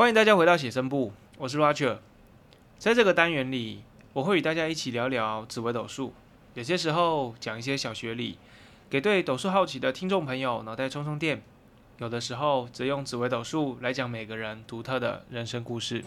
欢迎大家回到写生部，我是 Roger。在这个单元里，我会与大家一起聊聊紫微斗数，有些时候讲一些小学里，给对斗数好奇的听众朋友脑袋充充电；有的时候则用紫微斗数来讲每个人独特的人生故事。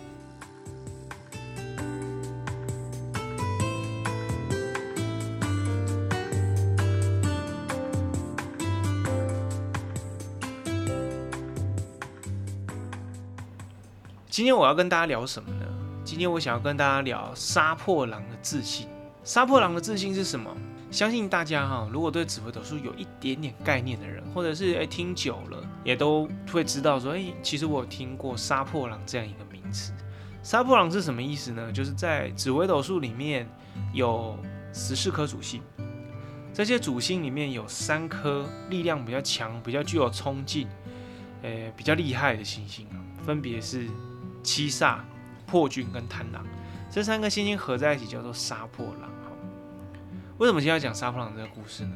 今天我要跟大家聊什么呢？今天我想要跟大家聊杀破狼的自信。杀破狼的自信是什么？相信大家哈，如果对紫微斗数有一点点概念的人，或者是诶听久了，也都会知道说，诶，其实我有听过杀破狼这样一个名词。杀破狼是什么意思呢？就是在紫微斗数里面有十四颗主星，这些主星里面有三颗力量比较强、比较具有冲劲、诶比较厉害的星星啊，分别是。七煞、破军跟贪狼这三个星星合在一起叫做杀破狼。哈，为什么今天要讲杀破狼这个故事呢？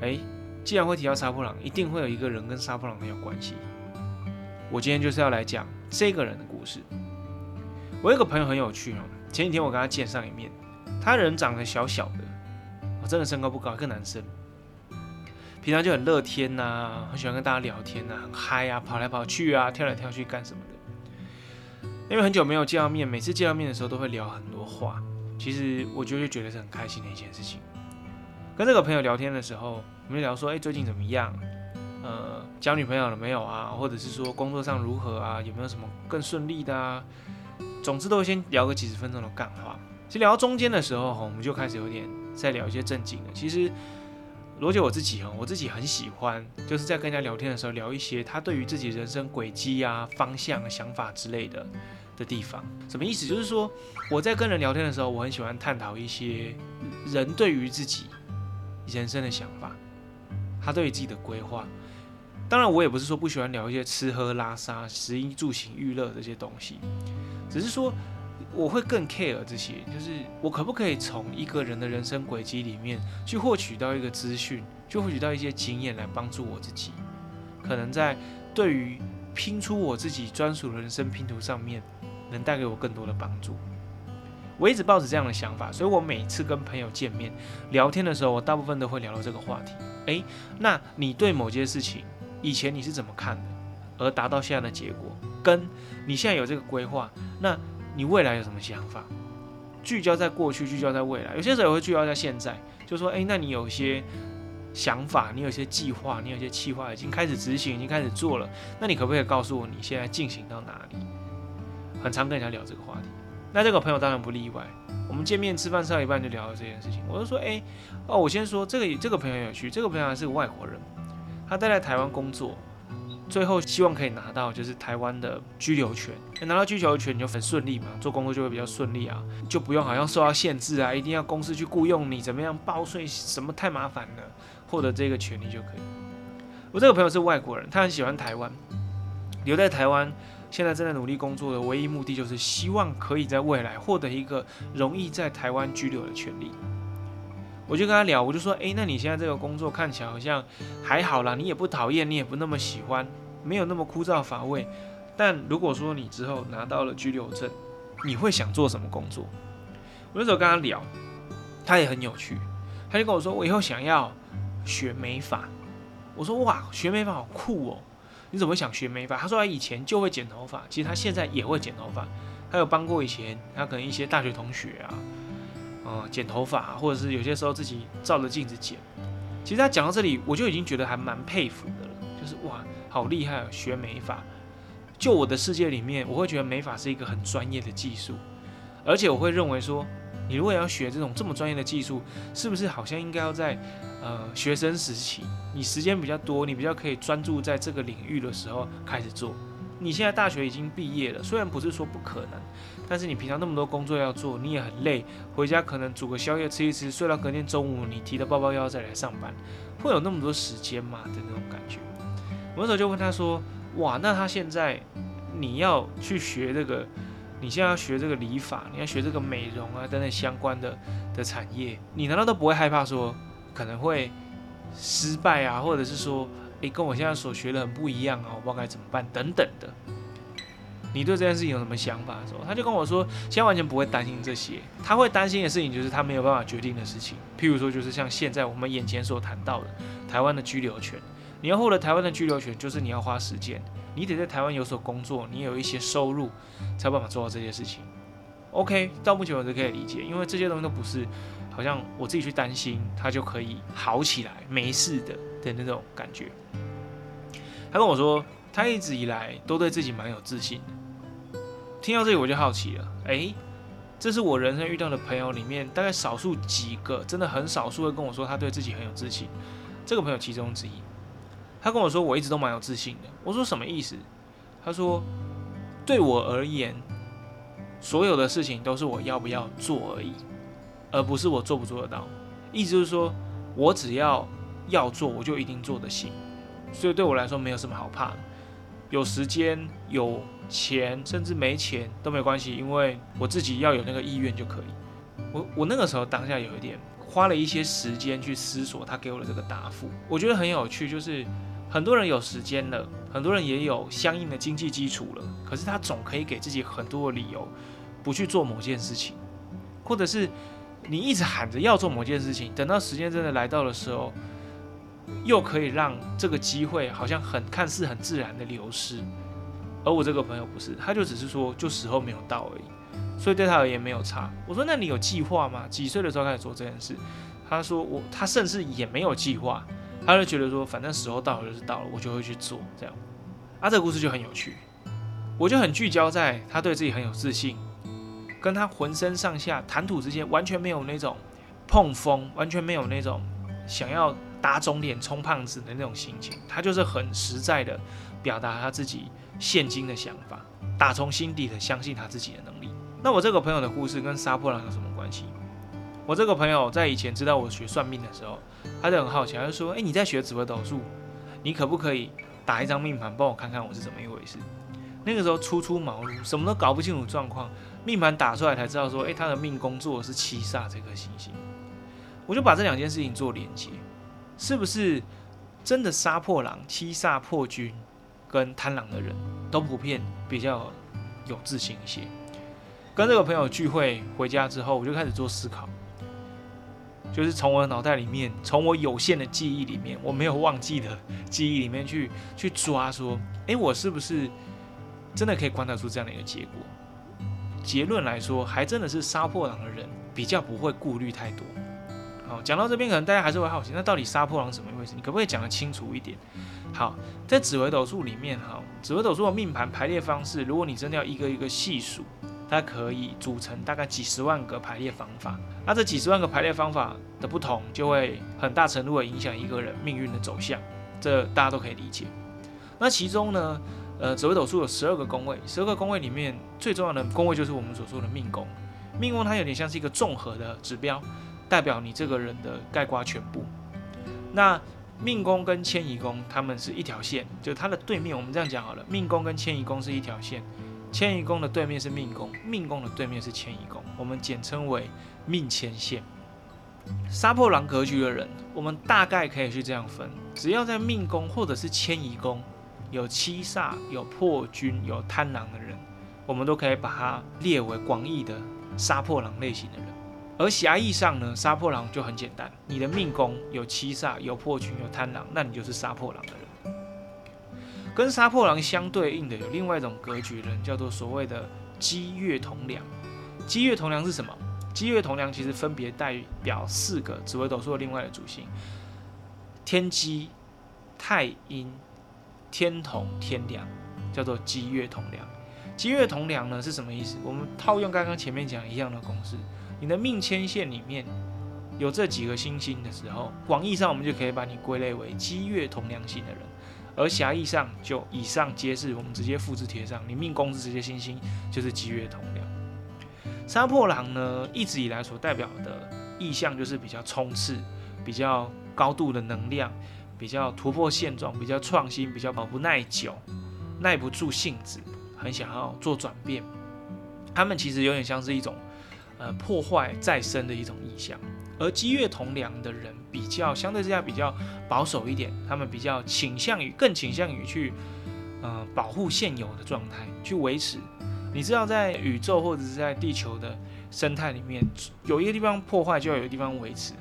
诶，既然会提到杀破狼，一定会有一个人跟杀破狼很有关系。我今天就是要来讲这个人的故事。我有个朋友很有趣哦，前几天我跟他见上一面，他人长得小小的，我真的身高不高，一个男生，平常就很乐天呐，很喜欢跟大家聊天呐，很嗨啊，跑来跑去啊，跳来跳去干什么的。因为很久没有见到面，每次见到面的时候都会聊很多话。其实我觉得觉得是很开心的一件事情。跟这个朋友聊天的时候，我们就聊说：“哎，最近怎么样？呃，交女朋友了没有啊？或者是说工作上如何啊？有没有什么更顺利的啊？”总之都会先聊个几十分钟的干话。其实聊到中间的时候，我们就开始有点在聊一些正经的。其实罗姐我自己哈，我自己很喜欢，就是在跟人家聊天的时候聊一些他对于自己人生轨迹啊、方向、想法之类的。的地方什么意思？就是说我在跟人聊天的时候，我很喜欢探讨一些人对于自己人生的想法，他对于自己的规划。当然，我也不是说不喜欢聊一些吃喝拉撒、食衣住行娱乐这些东西，只是说我会更 care 这些，就是我可不可以从一个人的人生轨迹里面去获取到一个资讯，去获取到一些经验来帮助我自己，可能在对于拼出我自己专属的人生拼图上面。能带给我更多的帮助。我一直抱着这样的想法，所以我每次跟朋友见面聊天的时候，我大部分都会聊到这个话题。诶，那你对某件事情以前你是怎么看的，而达到现在的结果，跟你现在有这个规划，那你未来有什么想法？聚焦在过去，聚焦在未来，有些时候也会聚焦在现在，就说，诶，那你有些想法，你有些计划，你有些计划已经开始执行，已经开始做了，那你可不可以告诉我你现在进行到哪里？很常跟人家聊这个话题，那这个朋友当然不例外。我们见面吃饭吃到一半就聊了这件事情，我就说，哎，哦，我先说这个这个朋友有趣，这个朋友还是个外国人，他待在台湾工作，最后希望可以拿到就是台湾的居留权，拿到居留权你就很顺利嘛，做工作就会比较顺利啊，就不用好像受到限制啊，一定要公司去雇佣你，怎么样报税什么太麻烦了，获得这个权利就可以。我这个朋友是外国人，他很喜欢台湾，留在台湾。现在正在努力工作的唯一目的，就是希望可以在未来获得一个容易在台湾居留的权利。我就跟他聊，我就说：“诶，那你现在这个工作看起来好像还好啦，你也不讨厌，你也不那么喜欢，没有那么枯燥乏味。但如果说你之后拿到了居留证，你会想做什么工作？”我那时候跟他聊，他也很有趣，他就跟我说：“我以后想要学美发。”我说：“哇，学美发好酷哦！”你怎么会想学美发？他说他以前就会剪头发，其实他现在也会剪头发。他有帮过以前他可能一些大学同学啊，呃，剪头发，或者是有些时候自己照着镜子剪。其实他讲到这里，我就已经觉得还蛮佩服的了，就是哇，好厉害啊，学美发。就我的世界里面，我会觉得美发是一个很专业的技术，而且我会认为说。你如果要学这种这么专业的技术，是不是好像应该要在呃学生时期，你时间比较多，你比较可以专注在这个领域的时候开始做？你现在大学已经毕业了，虽然不是说不可能，但是你平常那么多工作要做，你也很累，回家可能煮个宵夜吃一吃，睡到隔天中午，你提着包包又要再来上班，会有那么多时间吗？的那种感觉。我那时候就问他说：“哇，那他现在你要去学这个？”你现在要学这个理发，你要学这个美容啊等等相关的的产业，你难道都不会害怕说可能会失败啊，或者是说，诶，跟我现在所学的很不一样啊，我不知道该怎么办等等的。你对这件事情有什么想法的时候，他就跟我说，现在完全不会担心这些，他会担心的事情就是他没有办法决定的事情，譬如说就是像现在我们眼前所谈到的台湾的居留权，你要获得台湾的居留权，就是你要花时间，你得在台湾有所工作，你有一些收入，才有办法做到这些事情。OK，到目前为止可以理解，因为这些东西都不是好像我自己去担心，他就可以好起来，没事的的那种感觉。他跟我说，他一直以来都对自己蛮有自信的。听到这里我就好奇了，诶，这是我人生遇到的朋友里面大概少数几个，真的很少数会跟我说他对自己很有自信。这个朋友其中之一，他跟我说我一直都蛮有自信的。我说什么意思？他说，对我而言。所有的事情都是我要不要做而已，而不是我做不做得到。意思就是说，我只要要做，我就一定做得行。所以对我来说，没有什么好怕的。有时间、有钱，甚至没钱都没关系，因为我自己要有那个意愿就可以。我我那个时候当下有一点花了一些时间去思索他给我的这个答复，我觉得很有趣，就是。很多人有时间了，很多人也有相应的经济基础了，可是他总可以给自己很多的理由，不去做某件事情，或者是你一直喊着要做某件事情，等到时间真的来到的时候，又可以让这个机会好像很看似很自然的流失。而我这个朋友不是，他就只是说就时候没有到而已，所以对他而言没有差。我说那你有计划吗？几岁的时候开始做这件事？他说我他甚至也没有计划。他就觉得说，反正时候到了就是到了，我就会去做这样。啊，这个故事就很有趣，我就很聚焦在他对自己很有自信，跟他浑身上下谈吐之间完全没有那种碰风，完全没有那种想要打肿脸充胖子的那种心情。他就是很实在的表达他自己现今的想法，打从心底的相信他自己的能力。那我这个朋友的故事跟杀破狼有什么关系？我这个朋友在以前知道我学算命的时候。他就很好奇，他就说：“哎，你在学紫微斗数，你可不可以打一张命盘帮我看看我是怎么一回事？”那个时候初出茅庐，什么都搞不清楚状况，命盘打出来才知道说：“哎，他的命宫做的是七煞这颗行星。”我就把这两件事情做连接，是不是真的杀破狼、七煞破军跟贪狼的人都普遍比较有自信一些？跟这个朋友聚会回家之后，我就开始做思考。就是从我的脑袋里面，从我有限的记忆里面，我没有忘记的记忆里面去去抓，说，哎，我是不是真的可以观察出这样的一个结果？结论来说，还真的是杀破狼的人比较不会顾虑太多。好，讲到这边，可能大家还是会好奇，那到底杀破狼什么意思？你可不可以讲得清楚一点？好，在紫微斗数里面，哈，紫微斗数的命盘排列方式，如果你真的要一个一个细数。它可以组成大概几十万个排列方法，那这几十万个排列方法的不同，就会很大程度的影响一个人命运的走向，这大家都可以理解。那其中呢，呃，紫微斗数有十二个宫位，十二个宫位里面最重要的宫位就是我们所说的命宫。命宫它有点像是一个综合的指标，代表你这个人的概括全部。那命宫跟迁移宫，它们是一条线，就它的对面。我们这样讲好了，命宫跟迁移宫是一条线。迁移宫的对面是命宫，命宫的对面是迁移宫，我们简称为命迁线。杀破狼格局的人，我们大概可以去这样分：只要在命宫或者是迁移宫有七煞、有破军、有贪狼的人，我们都可以把它列为广义的杀破狼类型的人。而狭义上呢，杀破狼就很简单：你的命宫有七煞、有破军、有贪狼，那你就是杀破狼的人。跟杀破狼相对应的有另外一种格局人，叫做所谓的积月同梁。积月同梁是什么？积月同梁其实分别代表四个紫微斗数的另外的主星：天机、太阴、天同、天梁，叫做积月同梁。积月同梁呢是什么意思？我们套用刚刚前面讲一样的公式，你的命牵线里面有这几个星星的时候，广义上我们就可以把你归类为积月同梁型的人。而狭义上就以上皆是，我们直接复制贴上。你命宫是这些星星，就是积月同梁。杀破狼呢，一直以来所代表的意象就是比较冲刺、比较高度的能量、比较突破现状、比较创新、比较不耐久、耐不住性子，很想要做转变。他们其实有点像是一种呃破坏再生的一种意象。而积月同梁的人比较相对之下比较保守一点，他们比较倾向于更倾向于去呃保护现有的状态，去维持。你知道，在宇宙或者是在地球的生态里面，有一个地方破坏，就要有一个地方维持，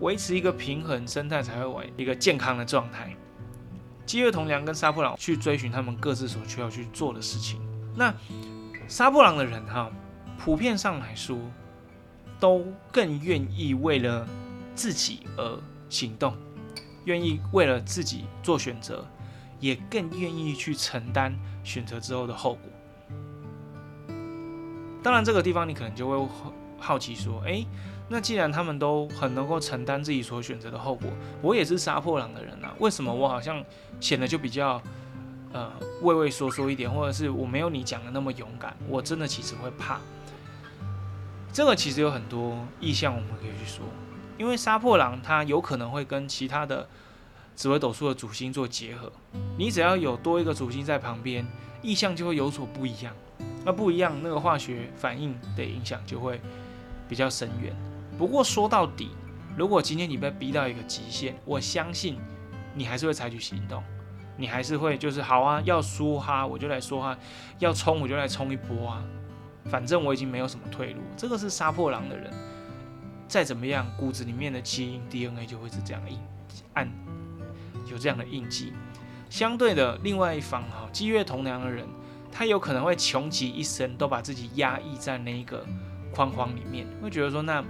维持一个平衡生态，才会为一个健康的状态。饥饿同梁跟杀破狼去追寻他们各自所需要去做的事情。那杀破狼的人哈，普遍上来说，都更愿意为了自己而行动，愿意为了自己做选择，也更愿意去承担选择之后的后果。当然，这个地方你可能就会好奇说：“诶，那既然他们都很能够承担自己所选择的后果，我也是杀破狼的人啊，为什么我好像显得就比较呃畏畏缩缩一点，或者是我没有你讲的那么勇敢？我真的其实会怕。这个其实有很多意向，我们可以去说，因为杀破狼它有可能会跟其他的紫微斗数的主星做结合，你只要有多一个主星在旁边，意向就会有所不一样。”那不一样，那个化学反应的影响就会比较深远。不过说到底，如果今天你被逼到一个极限，我相信你还是会采取行动，你还是会就是好啊，要说哈我就来说哈，要冲我就来冲一波啊，反正我已经没有什么退路。这个是杀破狼的人，再怎么样，骨子里面的基因 DNA 就会是这样印按有这样的印记。相对的，另外一方哈，积月同梁的人。他有可能会穷极一生都把自己压抑在那一个框框里面，会觉得说那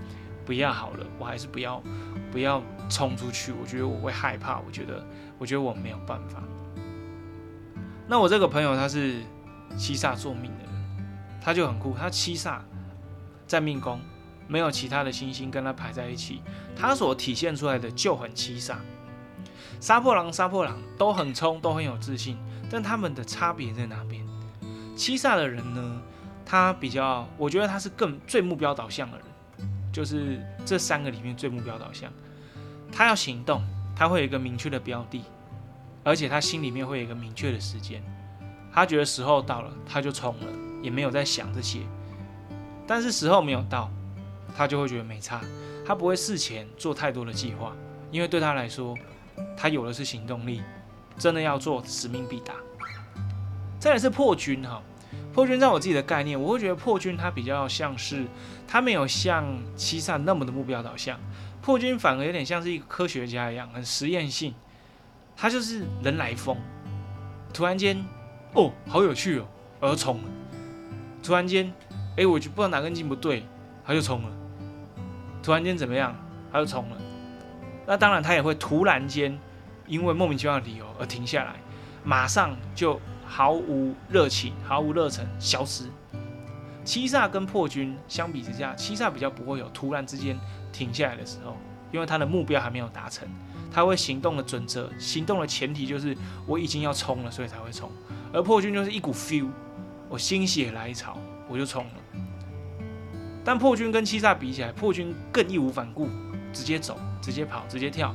不要好了，我还是不要不要冲出去，我觉得我会害怕，我觉得我觉得我没有办法。那我这个朋友他是七煞做命的人，他就很酷，他七煞在命宫，没有其他的星星跟他排在一起，他所体现出来的就很七煞。杀破狼，杀破狼都很冲，都很有自信，但他们的差别在哪边？七煞的人呢，他比较，我觉得他是更最目标导向的人，就是这三个里面最目标导向。他要行动，他会有一个明确的标的，而且他心里面会有一个明确的时间。他觉得时候到了，他就冲了，也没有在想这些。但是时候没有到，他就会觉得没差，他不会事前做太多的计划，因为对他来说，他有的是行动力，真的要做，使命必达。再来是破军哈，破军在我自己的概念，我会觉得破军它比较像是，它没有像七煞那么的目标导向，破军反而有点像是一个科学家一样，很实验性，他就是人来疯，突然间，哦，好有趣哦，我要冲了，突然间，哎，我就不知道哪根筋不对，他就冲了，突然间怎么样，他就冲了，那当然他也会突然间，因为莫名其妙的理由而停下来，马上就。毫无热情，毫无热忱，消失。七煞跟破军相比之下，七煞比较不会有突然之间停下来的时候，因为他的目标还没有达成，他会行动的准则，行动的前提就是我已经要冲了，所以才会冲。而破军就是一股 feel，我心血来潮，我就冲了。但破军跟七煞比起来，破军更义无反顾，直接走，直接跑，直接跳，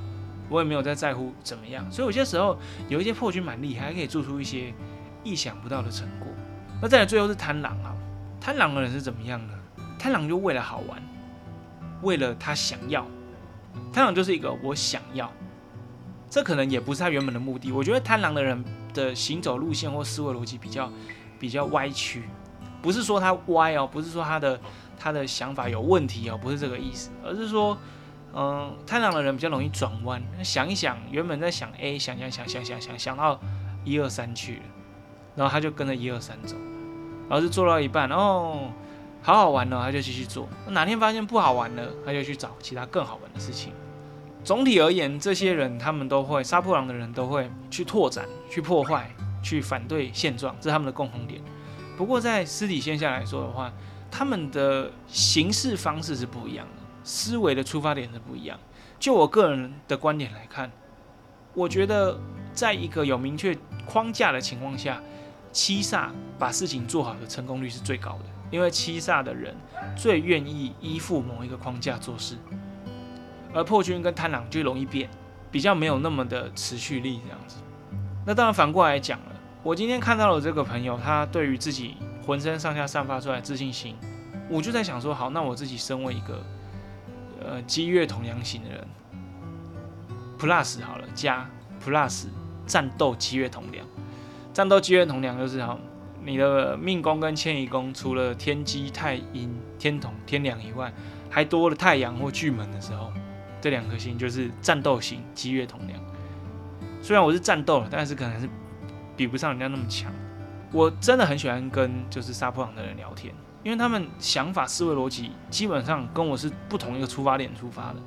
我也没有在在乎怎么样。所以有些时候有一些破军蛮厉害，还可以做出一些。意想不到的成果。那再来，最后是贪狼啊！贪狼的人是怎么样呢？贪狼就为了好玩，为了他想要。贪狼就是一个我想要，这可能也不是他原本的目的。我觉得贪狼的人的行走路线或思维逻辑比较比较歪曲，不是说他歪哦，不是说他的他的想法有问题哦，不是这个意思，而是说，嗯，贪狼的人比较容易转弯，想一想，原本在想 A，想想想想想想想到一二三去了。然后他就跟着一二三走，然后就做到一半，哦，好好玩呢，他就继续做。哪天发现不好玩了，他就去找其他更好玩的事情。总体而言，这些人他们都会杀破狼的人都会去拓展、去破坏、去反对现状，这是他们的共同点。不过在私底线下来说的话，他们的行事方式是不一样的，思维的出发点是不一样。就我个人的观点来看，我觉得在一个有明确框架的情况下。七煞把事情做好的成功率是最高的，因为七煞的人最愿意依附某一个框架做事，而破军跟贪狼就容易变，比较没有那么的持续力这样子。那当然反过来讲了，我今天看到了这个朋友，他对于自己浑身上下散发出来自信心，我就在想说，好，那我自己身为一个呃积月同阳型的人，plus 好了加 plus 战斗积月同梁。战斗机月同梁就是哈，你的命宫跟迁移宫除了天机、太阴、天同、天梁以外，还多了太阳或巨门的时候，这两颗星就是战斗型机月同梁。虽然我是战斗了，但是可能是比不上人家那么强。我真的很喜欢跟就是杀破狼的人聊天，因为他们想法、思维逻辑基本上跟我是不同一个出发点出发的，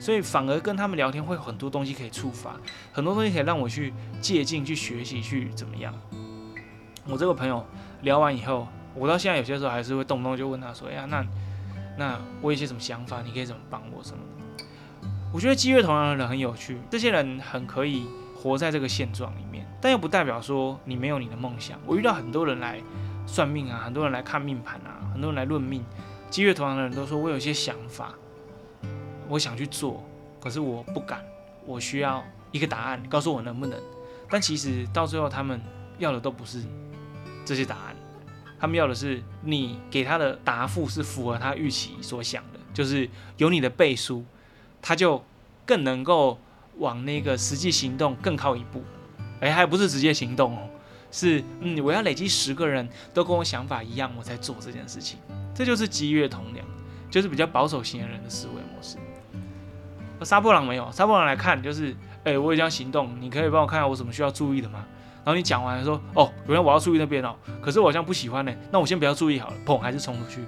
所以反而跟他们聊天会有很多东西可以触发，很多东西可以让我去借鉴、去学习、去怎么样。我这个朋友聊完以后，我到现在有些时候还是会动不动就问他说：“哎呀，那那我有些什么想法，你可以怎么帮我什么？”我觉得积月同样的人很有趣，这些人很可以活在这个现状里面。但又不代表说你没有你的梦想。我遇到很多人来算命啊，很多人来看命盘啊，很多人来论命。积月同行的人都说我有些想法，我想去做，可是我不敢，我需要一个答案，告诉我能不能。但其实到最后，他们要的都不是这些答案，他们要的是你给他的答复是符合他预期所想的，就是有你的背书，他就更能够往那个实际行动更靠一步。哎，还不是直接行动哦，是嗯，我要累积十个人都跟我想法一样，我才做这件事情。这就是积月同梁，就是比较保守型的人的思维模式。而杀破狼没有，杀破狼来看就是，哎，我也将行动，你可以帮我看看我什么需要注意的吗？然后你讲完说，哦，原来我要注意那边哦，可是我好像不喜欢呢，那我先不要注意好了，砰，还是冲出去。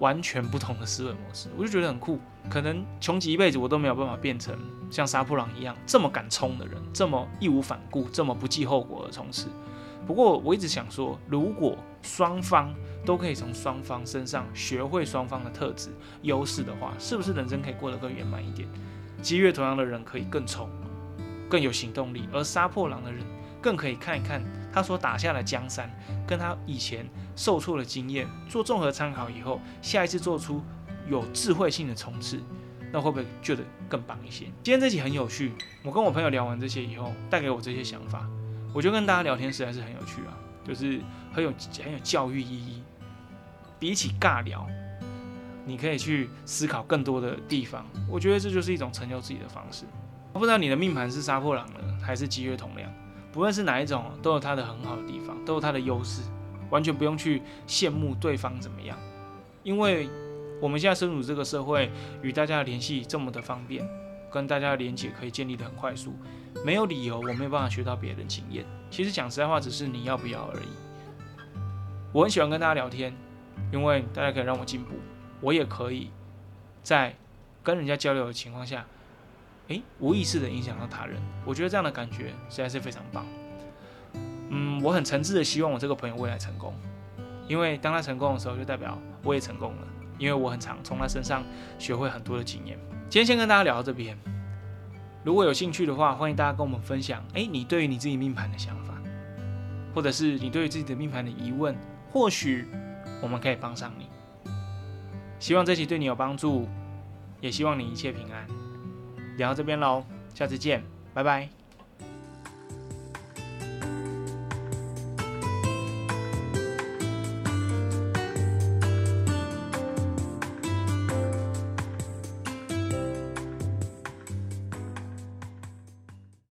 完全不同的思维模式，我就觉得很酷。可能穷极一辈子，我都没有办法变成像杀破狼一样这么敢冲的人，这么义无反顾，这么不计后果的冲刺。不过我一直想说，如果双方都可以从双方身上学会双方的特质、优势的话，是不是人生可以过得更圆满一点？积月同样的人可以更冲，更有行动力，而杀破狼的人。更可以看一看他所打下的江山，跟他以前受挫的经验做综合参考以后，下一次做出有智慧性的冲刺，那会不会觉得更棒一些？今天这集很有趣，我跟我朋友聊完这些以后，带给我这些想法，我觉得跟大家聊天实在是很有趣啊，就是很有很有教育意义。比起尬聊，你可以去思考更多的地方，我觉得这就是一种成就自己的方式。不知道你的命盘是杀破狼呢，还是积月同量？不论是哪一种，都有它的很好的地方，都有它的优势，完全不用去羡慕对方怎么样，因为我们现在身处这个社会，与大家的联系这么的方便，跟大家的连接可以建立的很快速，没有理由我没有办法学到别人的经验。其实讲实在话，只是你要不要而已。我很喜欢跟大家聊天，因为大家可以让我进步，我也可以在跟人家交流的情况下。诶，无意识的影响到他人，我觉得这样的感觉实在是非常棒。嗯，我很诚挚的希望我这个朋友未来成功，因为当他成功的时候，就代表我也成功了，因为我很常从他身上学会很多的经验。今天先跟大家聊到这边，如果有兴趣的话，欢迎大家跟我们分享，诶，你对于你自己命盘的想法，或者是你对于自己的命盘的疑问，或许我们可以帮上你。希望这期对你有帮助，也希望你一切平安。聊到这边喽，下次见，拜拜。